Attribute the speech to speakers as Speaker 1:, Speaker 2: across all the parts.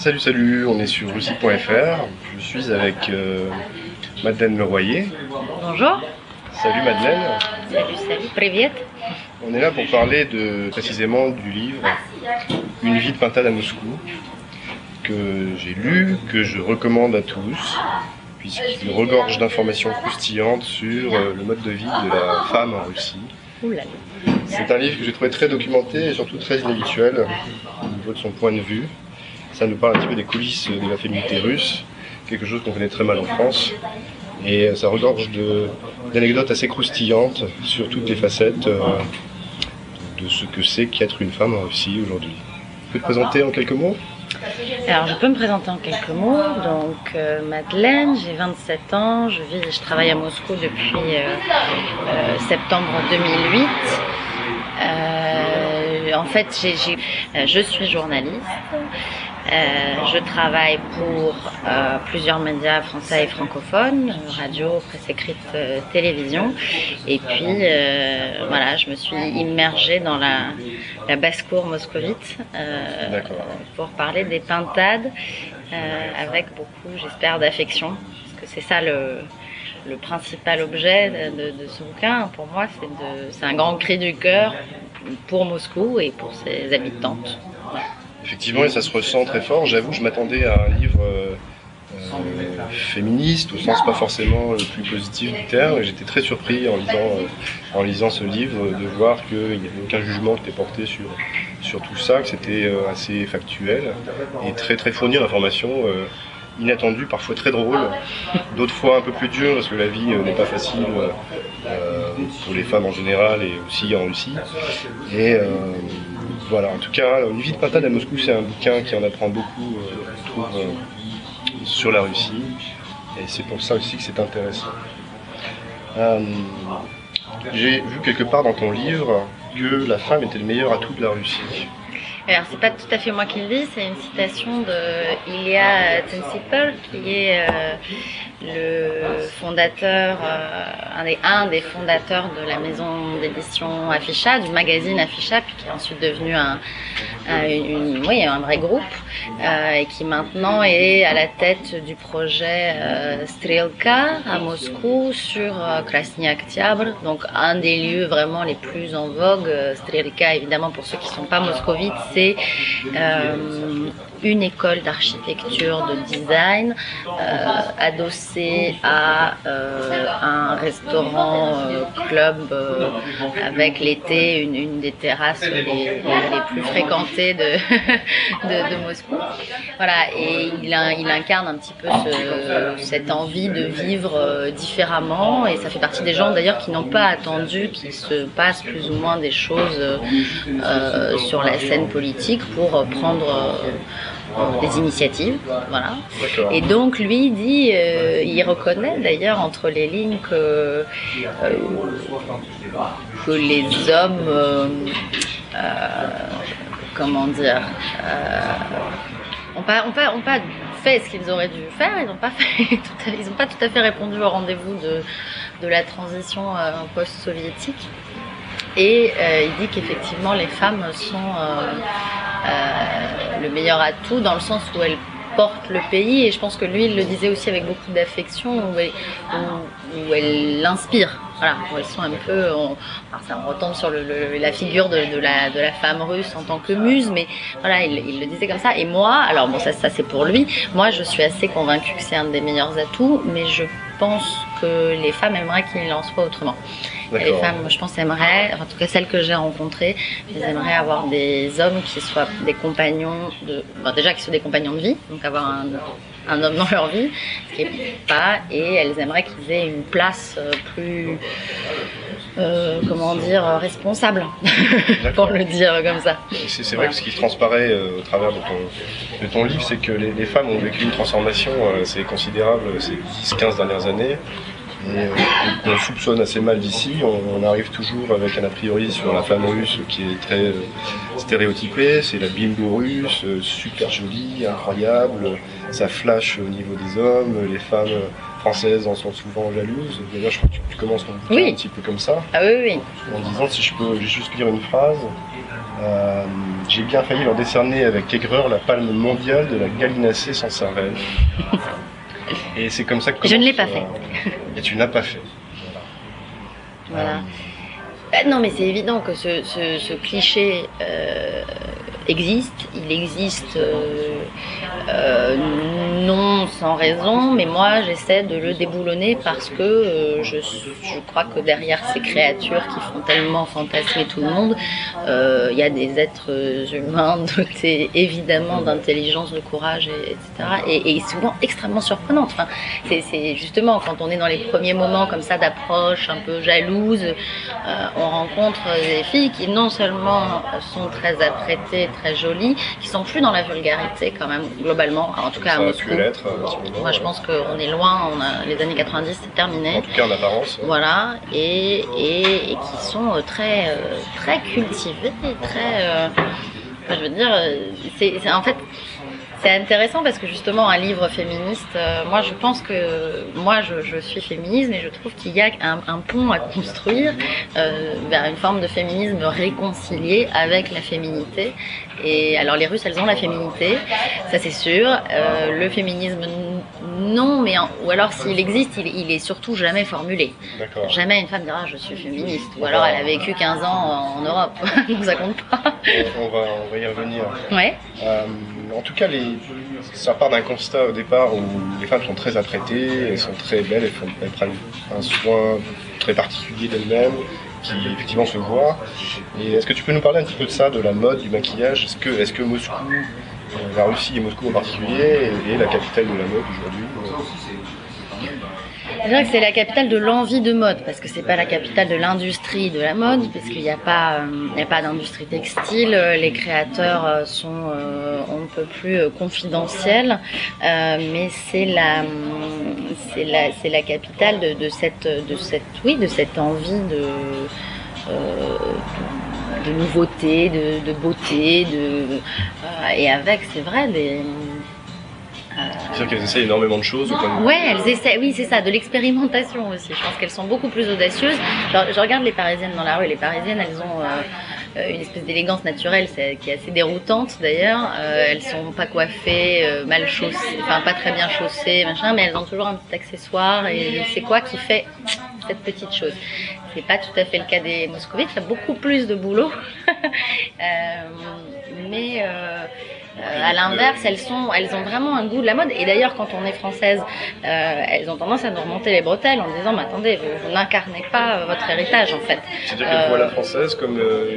Speaker 1: Salut, salut, on est sur russie.fr. Je suis avec euh, Madeleine Leroyer.
Speaker 2: Bonjour.
Speaker 1: Salut Madeleine.
Speaker 2: Salut, salut, Privet.
Speaker 1: On est là pour parler de, précisément du livre Une vie de pintade à Moscou, que j'ai lu, que je recommande à tous, puisqu'il regorge d'informations croustillantes sur euh, le mode de vie de la femme en Russie. C'est un livre que j'ai trouvé très documenté et surtout très inhabituel au niveau de son point de vue. Ça nous parle un petit peu des coulisses de la féminité russe, quelque chose qu'on connaît très mal en France. Et ça regorge d'anecdotes assez croustillantes sur toutes les facettes euh, de ce que c'est qu'être une femme en Russie aujourd'hui. Tu peux te présenter en quelques mots?
Speaker 2: Alors, je peux me présenter en quelques mots. Donc, euh, Madeleine, j'ai 27 ans, je vis, je travaille à Moscou depuis euh, euh, septembre 2008. Euh, en fait, euh, je suis journaliste. Euh, je travaille pour euh, plusieurs médias français et francophones, radio, presse écrite, euh, télévision. Et puis, euh, voilà, je me suis immergée dans la, la basse-cour moscovite euh, pour parler des pintades euh, avec beaucoup, j'espère, d'affection. Parce que c'est ça le, le principal objet de, de- ce bouquin. Pour moi, c'est un grand cri du cœur pour Moscou et pour ses habitantes.
Speaker 1: Effectivement, et ça se ressent très fort. J'avoue, je m'attendais à un livre euh, féministe, au sens pas forcément le plus positif du terme. Et J'étais très surpris en lisant, euh, en lisant ce livre de voir qu'il n'y avait aucun jugement qui était porté sur, sur tout ça, que c'était euh, assez factuel et très très fourni d'informations inattendues, parfois très drôles, d'autres fois un peu plus dures parce que la vie n'est pas facile pour les femmes en général et aussi en Russie. Et voilà, en tout cas, Une vie de pintade à Moscou, c'est un bouquin qui en apprend beaucoup, euh, trouve, euh, sur la Russie. Et c'est pour ça aussi que c'est intéressant. Euh, J'ai vu quelque part dans ton livre que la femme était le meilleur atout de la Russie.
Speaker 2: Alors, c'est pas tout à fait moi qui le dis, c'est une citation de Ilya Tensipel, qui est euh, le fondateur, euh, un, des, fondateurs de la maison d'édition Afficha, du magazine Afficha, puis qui est ensuite devenu un, oui, un vrai groupe, euh, et qui maintenant est à la tête du projet Strelka à Moscou sur Krasny Oktябr, donc un des lieux vraiment les plus en vogue. Strelka, évidemment, pour ceux qui ne sont pas moscovites, euh, une école d'architecture, de design, euh, adossée à euh, un restaurant club avec l'été une, des terrasses les, plus fréquentées de, Moscou. Voilà, et il, in- il incarne un petit peu ce- cette envie de vivre différemment, et ça fait partie des gens d'ailleurs qui n'ont pas attendu qu'il se passe plus ou moins des choses sur la scène politique pour euh, prendre euh, des initiatives. Voilà. Et donc lui dit, euh, il reconnaît d'ailleurs entre les lignes que, euh, que les hommes, euh, euh, comment dire, euh, ont pas, ont pas, ont pas fait ce qu'ils auraient dû faire. Ils n'ont pas fait, ils n'ont pas tout à fait répondu au rendez-vous de, de la transition euh, post-soviétique. Et euh, il dit qu'effectivement les femmes sont euh, le meilleur atout dans le sens où elles portent le pays et je pense que lui il le disait aussi avec beaucoup d'affection où, où- où elles l'inspirent. Voilà, où elles sont un peu, on, alors ça, on retombe sur la figure de, la, femme russe en tant que muse, mais voilà, il, le disait comme ça. Et moi, alors bon, ça c'est pour lui. Moi, je suis assez convaincue que c'est un des meilleurs atouts, mais je pense que les femmes aimeraient qu'il en soit autrement. Les femmes, je pense, aimeraient, en tout cas celles que j'ai rencontrées, elles aimeraient avoir des hommes qui soient des compagnons de, bon, déjà qui soient des compagnons de vie, donc avoir un, un homme dans leur vie, ce qui est pas, et elles aimeraient qu'ils aient une place euh, plus, euh, comment dire, euh, responsable, pour le dire comme ça.
Speaker 1: C'est vrai que ce qui transparaît euh, au travers de ton, de ton livre, c'est que les, les femmes ont vécu une transformation euh, assez considérable ces 10-15 dernières années. Et euh, qu'on soupçonne assez mal d'ici. On, on arrive toujours avec un a priori sur la femme russe qui est très euh, stéréotypée. C'est la bimbo russe, euh, super jolie, incroyable. Ça flash au niveau des hommes. Les femmes françaises en sont souvent jalouses. D'ailleurs, je crois que tu, tu commences ton bouquin
Speaker 2: Oui.
Speaker 1: un petit peu comme ça
Speaker 2: Ah oui, oui.
Speaker 1: en disant si je peux juste lire une phrase. Euh, J'ai bien failli leur décerner avec aigreur la palme mondiale de la gallinacée sans cervelle. Et c'est comme ça que
Speaker 2: Je ne l'ai pas
Speaker 1: euh, Et tu ne l'as pas fait.
Speaker 2: Voilà.
Speaker 1: Euh,
Speaker 2: Bah, non, mais c'est évident que ce, ce- ce cliché euh, existe. Il existe euh, euh, non sans raison, mais moi j'essaie de le déboulonner parce que euh, je, crois que derrière ces créatures qui font tellement fantasmer tout le monde, il y a des êtres humains dotés évidemment d'intelligence, de courage, et, etc. Et, et souvent extrêmement surprenantes. Enfin, c'est justement quand on est dans les premiers moments comme ça d'approche un peu jalouse, on rencontre des filles qui non seulement sont très apprêtées, très jolies, qui sont plus dans la vulgarité quand même globalement, en tout cas à Moscou.
Speaker 1: pu l'être à ce moment.
Speaker 2: Moi je pense qu'on est loin, on a, les années 90 c'est
Speaker 1: En
Speaker 2: terminé.
Speaker 1: tout cas en apparence.
Speaker 2: Voilà, et, et, et qui sont euh, très, euh, très cultivés, très. euh, je veux dire, c'est- en fait. C'est intéressant parce que justement un livre féministe, euh, moi je pense que moi je, je suis féministe et je trouve qu'il y a un, un pont à construire euh, vers une forme de féminisme réconcilié avec la féminité. Et alors les Russes elles ont la féminité, ça c'est sûr. Euh, le féminisme non, mais en- ou alors s'il existe, il, il est surtout jamais formulé. Jamais une femme dira je suis féministe. Ou alors elle a vécu 15 ans en Europe, donc ça compte pas.
Speaker 1: On, on va, on va y revenir.
Speaker 2: Ouais.
Speaker 1: En tout cas, ça part d'un constat au départ où les femmes sont très apprêtées, elles sont très belles, elles, prennent un soin très particulier d'elles-mêmes qui effectivement se voit. Et est-ce que tu peux nous parler un petit peu de ça, de la mode, du maquillage? Est-ce que, Moscou, euh, la Russie et Moscou en particulier, est la capitale de la mode aujourd'hui?
Speaker 2: Dirais que c'est la capitale de l'envie de mode, parce que c'est pas la capitale de l'industrie de la mode, parce qu'il n'y a pas, euh, a pas d'industrie textile. euh, Les créateurs euh, sont, euh, on ne peut plus euh, confidentiels, euh, mais c'est la, c'est la, c'est la capitale de, de cette, de cette, oui, de cette envie de, de, de nouveauté, de, de beauté, de, euh, et avec, c'est vrai, des
Speaker 1: C'est-à-dire qu'elles essayent énormément de choses vue-
Speaker 2: Ouais, elles essaient, oui, c'est ça, de l'expérimentation aussi. Je pense qu'elles sont beaucoup plus audacieuses. Je, je regarde les Parisiennes dans la rue. Les Parisiennes, elles ont euh, euh, une espèce d'élégance naturelle qui est assez déroutante d'ailleurs. Euh, elles sont pas coiffées, euh, mal chaussées, enfin pas très bien chaussées, machin, mais elles ont toujours un petit accessoire. Et c'est quoi qui fait cette petite chose C'est pas tout à fait le cas des moscovites. Il y a beaucoup plus de boulot, mais à l'inverse, elles sont, elles ont vraiment un goût de la mode. Et d'ailleurs, quand on est française, euh, elles ont tendance à nous remonter les bretelles en disant, mais attendez, vous, vous n'incarnez pas euh, votre héritage en fait.
Speaker 1: C'est-à-dire qu'elles voient la française comme euh,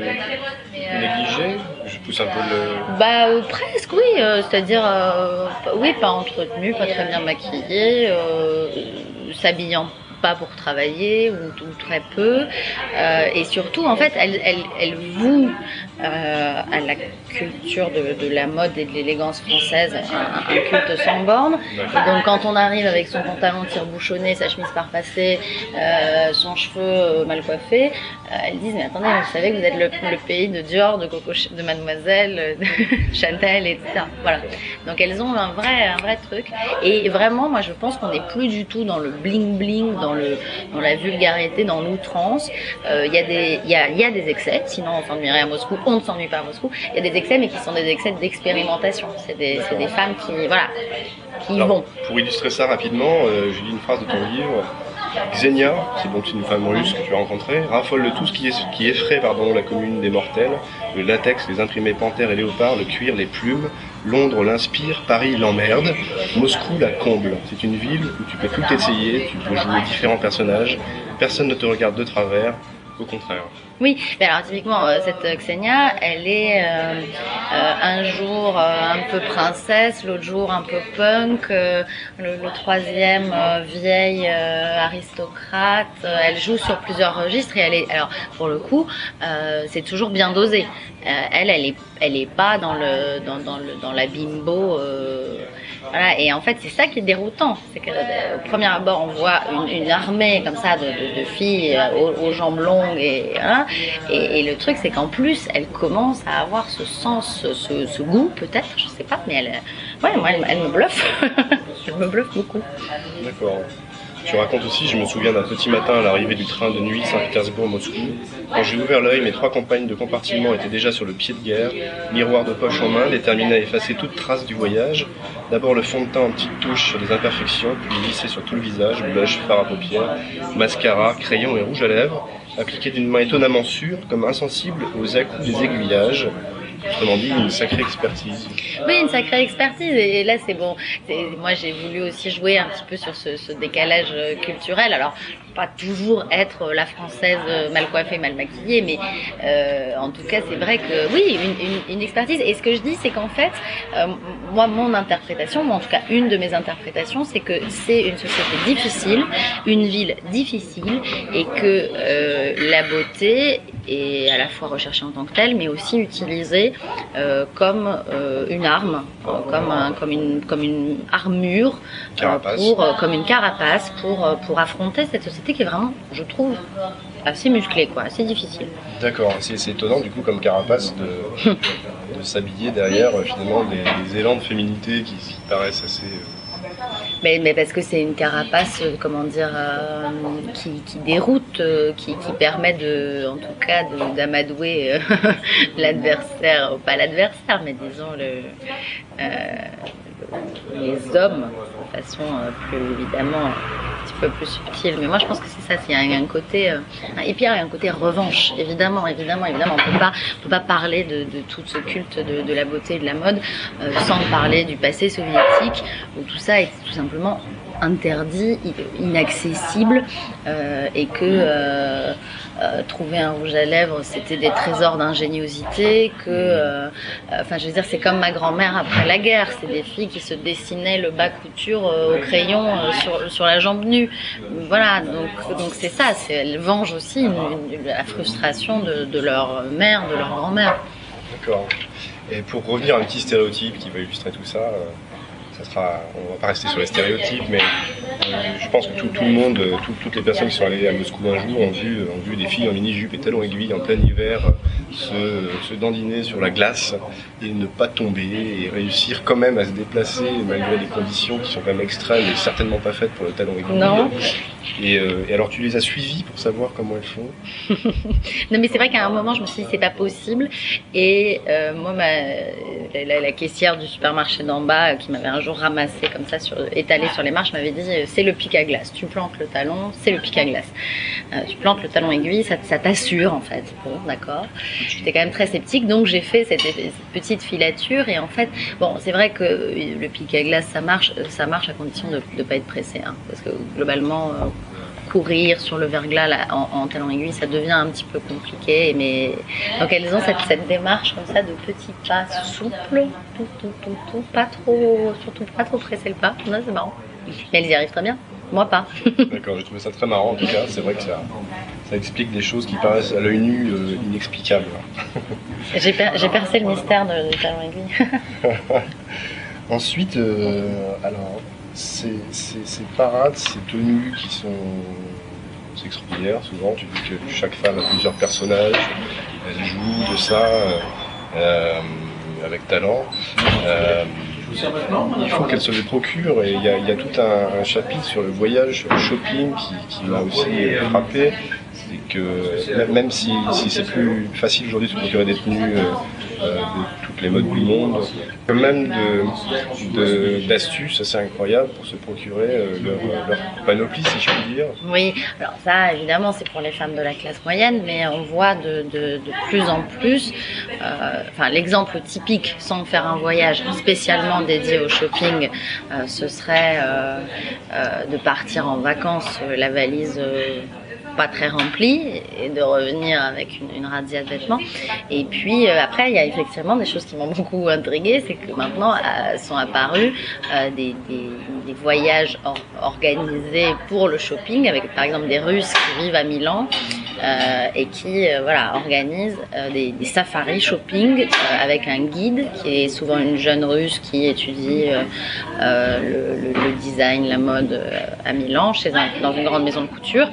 Speaker 1: négligée Je pousse un peu le...
Speaker 2: Bah euh, presque oui, euh, c'est-à-dire euh, oui, pas entretenue, pas très bien maquillée, euh, s'habillant pas pour travailler ou, ou très peu, euh, et surtout en fait elle, elle, elle voue euh, à la culture de, de la mode et de l'élégance française un, culte sans borne. Et donc quand on arrive avec son pantalon tire-bouchonné, sa chemise parpassée, euh, son cheveu euh, mal coiffé, euh, elles disent mais attendez, vous savez que vous êtes le, pays de Dior, de Coco, de Mademoiselle, euh, de Chanel, etc. Voilà. Donc elles ont un vrai, un vrai truc. Et vraiment, moi je pense qu'on n'est plus du tout dans le bling bling, dans le, dans la vulgarité, dans l'outrance. Il y a des, il y a, y a des excès. Sinon on s'ennuierait à Moscou. On ne s'ennuie pas à Moscou. Il y a des excès, mais qui sont des excès d'expérimentation. C'est des, femmes qui, voilà, qui
Speaker 1: Alors,
Speaker 2: vont.
Speaker 1: Pour illustrer ça rapidement, euh, je lis une phrase de ton livre. Xenia, c'est donc une femme russe que tu as rencontrée, raffole de tout ce qui, est, qui effraie pardon, la commune des mortels, le latex, les imprimés panthères et léopards, le cuir, les plumes. Londres l'inspire, Paris l'emmerde, Moscou la comble. C'est une ville où tu peux tout essayer, tu peux jouer différents personnages, personne ne te regarde de travers, au contraire.
Speaker 2: Oui, mais alors typiquement, euh, cette euh, Xenia, elle est euh, un jour un peu princesse, l'autre jour un peu punk, le, troisième vieille aristocrate. Elle joue sur plusieurs registres et elle est, alors pour le coup, c'est toujours bien dosé. Elle, elle est, elle est pas dans le, dans le, dans la bimbo. Euh, et en fait, c'est ça qui est déroutant. C'est qu'au premier abord, on voit une, armée comme ça de, filles euh, aux, jambes longues. Et, hein, et, et le truc, c'est qu'en plus, elle commence à avoir ce sens, ce, goût peut-être, je sais pas, mais elle, ouais, moi, elle, elle me bluffe. elle me bluffe beaucoup.
Speaker 1: D'accord. Tu racontes aussi, je me souviens d'un petit matin à l'arrivée du train de nuit Saint-Pétersbourg-Moscou. Quand j'ai ouvert l'œil, mes trois compagnes de compartiment étaient déjà sur le pied de guerre, miroir de poche en main, déterminées à effacer toute trace du voyage. D'abord le fond de teint en petites touches sur des imperfections, puis lissé sur tout le visage, blush, fard à paupières, mascara, crayon et rouge à lèvres, appliqué d'une main étonnamment sûre, comme insensible aux à-coups des aiguillages. Autrement dit, une sacrée expertise.
Speaker 2: Oui, une sacrée expertise. Et là, c'est bon. Moi, j'ai voulu aussi jouer un petit peu sur ce, ce décalage euh, culturel. Alors, pas toujours être la française mal coiffée, mal maquillée, mais euh, en tout cas, c'est vrai que oui, une, une, une, expertise. Et ce que je dis, c'est qu'en fait, euh, moi, mon interprétation, moi, en tout cas, une de mes interprétations, c'est que c'est une société difficile, une ville difficile, et que euh, la beauté est à la fois recherchée en tant que telle, mais aussi utilisée euh, comme euh, une arme, comme, un, comme, une, comme une armure, pour, comme une carapace pour, pour affronter cette société qui est vraiment, je trouve, assez musclé, quoi, assez difficile.
Speaker 1: D'accord, c'est étonnant du coup comme carapace de, de s'habiller derrière finalement des, des, élans de féminité qui, qui paraissent assez...
Speaker 2: Mais, mais, parce que c'est une carapace, comment dire, euh, qui, qui, déroute, euh, qui, qui, permet de, en tout cas, d'amadouer euh, l'adversaire, pas l'adversaire, mais disons le, les hommes de façon plus évidemment un petit peu plus subtile. Mais moi, je pense que c'est ça. Y a un côté euh... et puis il y a un côté revanche, évidemment, évidemment, évidemment. On peut pas, peut pas parler de, tout ce culte de, la beauté et de la mode euh, sans parler du passé soviétique où tout ça est tout simplement interdit, inaccessible, euh, et que euh, euh, trouver un rouge à lèvres, c'était des trésors d'ingéniosité, que, euh, enfin, je veux dire, c'est comme ma grand-mère après la guerre, c'est des filles qui se dessinaient le bas couture au crayon sur, sur la jambe nue. Voilà, donc donc c'est ça, elles vengent aussi la frustration de, de leur mère, de leur grand-mère.
Speaker 1: D'accord. Et pour revenir à un petit stéréotype qui va illustrer tout ça, ça sera, on va pas rester sur les stéréotypes, mais je pense que tout, le monde, tout, toutes les personnes qui sont allées à Moscou un jour ont vu, ont vu des filles en mini-jupe et talons aiguilles en plein hiver se, se, dandiner sur la glace et ne pas tomber et réussir quand même à se déplacer malgré des conditions qui sont quand même extrêmes et certainement pas faites pour le talon aiguille.
Speaker 2: Non.
Speaker 1: Et, euh, et, alors tu les as suivies pour savoir comment elles font?
Speaker 2: Non mais c'est vrai qu'à un moment je me suis dit c'est pas possible et euh, moi ma, la, la, caissière du supermarché d'en bas qui m'avait un jour ramassé comme ça sur, étalé sur les marches m'avait dit c'est le pic à glace, tu plantes le talon, c'est le pic à glace. Euh, tu plantes le talon aiguille, ça, ça t'assure en fait. Bon d'accord. J'étais quand même très sceptique donc j'ai fait cette, petite filature et en fait bon c'est vrai que le pic à glace ça marche, ça marche à condition de ne pas être pressé hein, parce que globalement courir sur le verglas en, en, talon aiguille, ça devient un petit peu compliqué. Mais donc elles ont cette, démarche comme ça de petits pas souples, tout, tout, tout, tout, pas trop, surtout pas trop presser le pas. C'est marrant. Mais elles y arrivent très bien. Moi pas.
Speaker 1: D'accord, j'ai trouvé ça très marrant en tout cas. C'est vrai que ça, ça explique des choses qui paraissent à l'œil nu euh, inexplicables.
Speaker 2: j'ai per percé le mystère de, de talon aiguille.
Speaker 1: Ensuite, euh, alors ces, ces, ces, parades, ces tenues qui sont extraordinaires souvent, tu dis que chaque femme a plusieurs personnages, elle joue de ça euh, avec talent. Euh, il faut qu'elle se les procure et il y a, il y a tout un, un, chapitre sur le voyage shopping qui, qui m'a aussi frappé. C'est que même si, c'est plus facile aujourd'hui de se procurer des tenues euh, de toutes les modes du monde, même d'astuces assez incroyables pour se procurer euh, leur, panoplie, si je puis dire.
Speaker 2: Oui, alors ça, évidemment, c'est pour les femmes de la classe moyenne, mais on voit de, plus en plus, euh, enfin, l'exemple typique, sans faire un voyage spécialement dédié au shopping, euh, ce serait euh, euh, de partir en vacances, la valise pas très remplie et de revenir avec une, une razzia de vêtements. Et puis euh, après, il y a effectivement des choses qui m'ont beaucoup intriguée, c'est que maintenant euh, sont apparus euh, des, voyages or organisés pour le shopping, avec par exemple des Russes qui vivent à Milan et qui voilà organisent des, des, safaris shopping avec un guide qui est souvent une jeune Russe qui étudie le, design, la mode à Milan, chez dans une grande maison de couture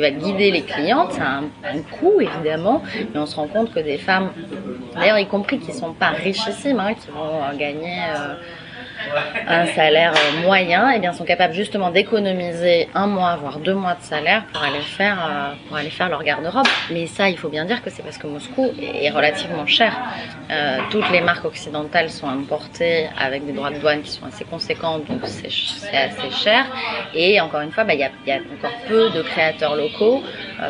Speaker 2: va guider les clientes. Ça a un, un, coût évidemment, mais on se rend compte que des femmes, d'ailleurs y compris qui sont pas richissimes, hein, qui vont gagner euh, un salaire euh, moyen, et eh bien sont capables justement d'économiser un mois voire deux mois de salaire pour aller faire euh, pour aller faire leur garde-robe. Mais ça, il faut bien dire que c'est parce que Moscou est relativement cher. Euh, toutes les marques occidentales sont importées avec des droits de douane qui sont assez conséquents, donc c'est assez cher. Et encore une fois, bah, il y, a, encore peu de créateurs locaux,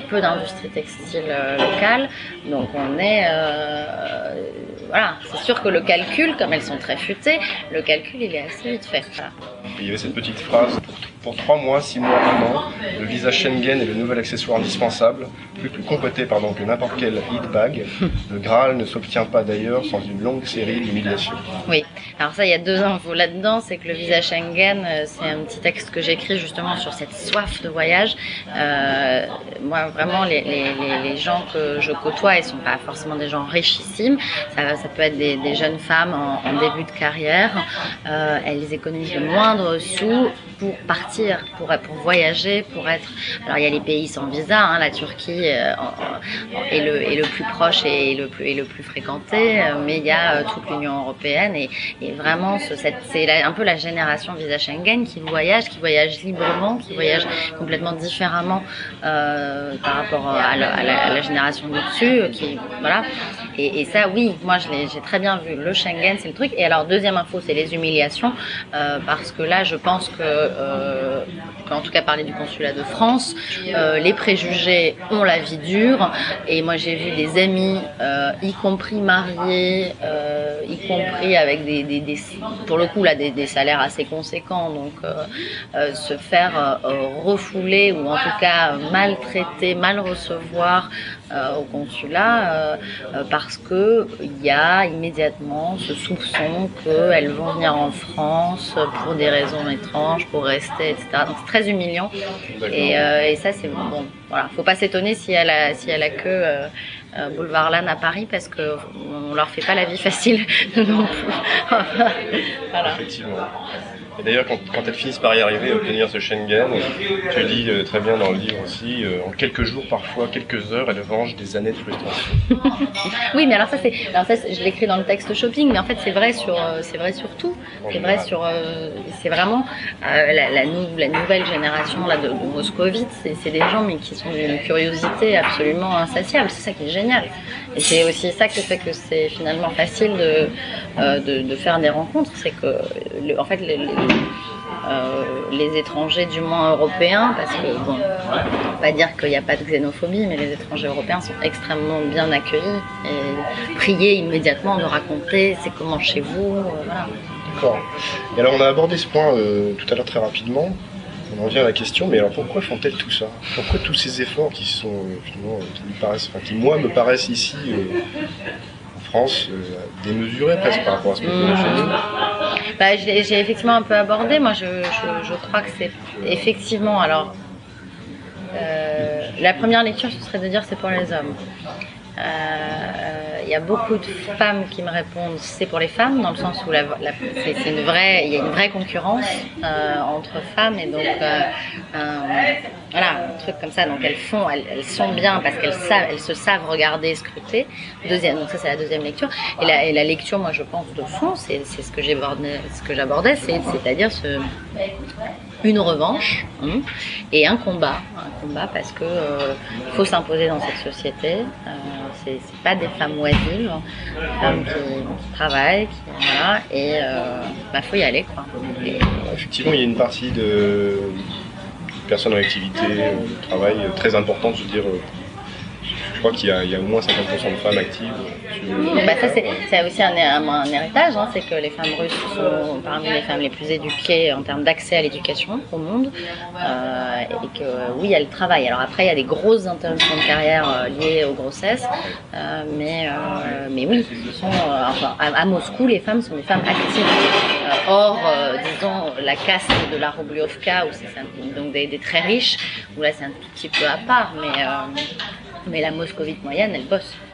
Speaker 2: peu d'industrie textile locale, donc on est voilà, c'est sûr que le calcul, comme elles sont très futées, le calcul il est assez vite fait.
Speaker 1: Il y avait cette petite phrase trois mois, six mois, un an, le visa Schengen est le nouvel accessoire indispensable, plus, complété pardon, que n'importe quel hit bag. Le Graal ne s'obtient pas d'ailleurs sans une longue série d'humiliations.
Speaker 2: Oui, alors ça, il y a deux infos là-dedans. C'est que le visa Schengen, euh, c'est un petit texte que j'écris justement sur cette soif de voyage. Euh, moi, vraiment, les, gens que je côtoie, ils sont pas forcément des gens richissimes. Ça, peut être des, jeunes femmes en, début de carrière. Euh, elles économisent le moindre sous pour partir, pour, pour voyager, pour être. Alors il y a les pays sans visa, hein, la Turquie euh, est, le, est le plus proche et le plus, le plus fréquenté, euh, mais il y a euh, toute l'Union européenne et, et vraiment c'est un peu la génération visa Schengen qui voyage, qui voyage librement, qui voyage complètement différemment euh, par rapport à la génération du dessus, qui voilà. Et, ça, oui, moi j'ai très bien vu. Le Schengen, c'est le truc. Et alors deuxième info, c'est les humiliations, euh, parce que là, je pense que euh, en tout cas parler du consulat de France, euh, les préjugés ont la vie dure. Et moi j'ai vu des amis, y compris mariés, y compris avec des, pour le coup là des, des salaires assez conséquents, donc se faire refouler ou en tout cas maltraiter, mal recevoir au consulat parce que il y a immédiatement ce soupçon qu'elles vont venir en France pour des raisons étranges, pour rester, etc. Donc c'est très humiliant. Et, euh, et, ça, c'est bon. Voilà, faut pas s'étonner si elle a, si elle a que euh, euh, Boulevard Lannes à Paris parce que on leur fait pas la vie facile non plus.
Speaker 1: voilà. Effectivement. Et d'ailleurs, quand, quand, elles finissent par y arriver, obtenir ce Schengen, tu dis euh, très bien dans le livre aussi, euh, en quelques jours, parfois quelques heures, elles vengent des années de frustration.
Speaker 2: oui, mais alors ça, c'est, alors ça, je l'écris dans le texte shopping, mais en fait, c'est vrai sur, euh, c'est vrai sur tout. C'est vrai sur, euh, c'est vraiment euh, la, la, nou la, nouvelle génération là de, de moscovites, c'est, c'est des gens mais qui sont d'une curiosité absolument insatiable. C'est ça qui est Et c'est aussi ça qui fait que c'est finalement facile de, euh, faire des rencontres, c'est que, en fait, euh, les, étrangers, du moins européens, parce que, bon, on va pas dire qu'il n'y a pas de xénophobie, mais les étrangers européens sont extrêmement bien accueillis et priés immédiatement de raconter c'est comment chez vous, euh.
Speaker 1: D'accord. Et alors, on a abordé ce point tout à l'heure très rapidement. On en vient à la question, mais alors pourquoi font-elles tout ça? Pourquoi tous ces efforts qui sont finalement, qui, me paraissent, enfin, qui moi me paraissent ici en France démesurés presque par rapport à ce chez nous?
Speaker 2: Bah, J'ai effectivement un peu abordé. Moi, je, crois que c'est effectivement. Alors, euh, la première lecture, ce serait de dire c'est pour les hommes. Euh, y a beaucoup de femmes qui me répondent c'est pour les femmes dans le sens où la, la, c'est une vraie il y a une vraie concurrence euh, entre femmes et donc euh, voilà un truc comme ça. Donc elles font elles, sont bien parce qu'elles savent elles se savent regarder scruter. Deuxième donc ça c'est la deuxième lecture. Et la, lecture moi je pense de fond c'est ce que j'abordais ce que j'abordais c'est c'est-à-dire ce une revanche hein, et un combat un combat parce que euh, faut s'imposer dans cette société euh, c'est pas des femmes oisives, des femmes qui, travaillent, qui, voilà, et euh, bah, faut y aller quoi. Et...
Speaker 1: Effectivement, il y a une partie de personnes en activité, de travail très importante, je veux dire, crois qu'il y, a au moins 50% de femmes actives.
Speaker 2: Bah ça, c'est aussi un, héritage, hein, c'est que les femmes russes sont parmi les femmes les plus éduquées en termes d'accès à l'éducation au monde, euh, et que oui, elles travaillent. Alors après, il y a des grosses interruptions de carrière euh, liées aux grossesses, euh, mais, mais oui, à, Moscou, les femmes sont des femmes actives. Or, disons, la caste de la Rubliovka, où c'est donc des, très riches, où là c'est un petit peu à part, mais mais la moscovite moyenne, elle bosse.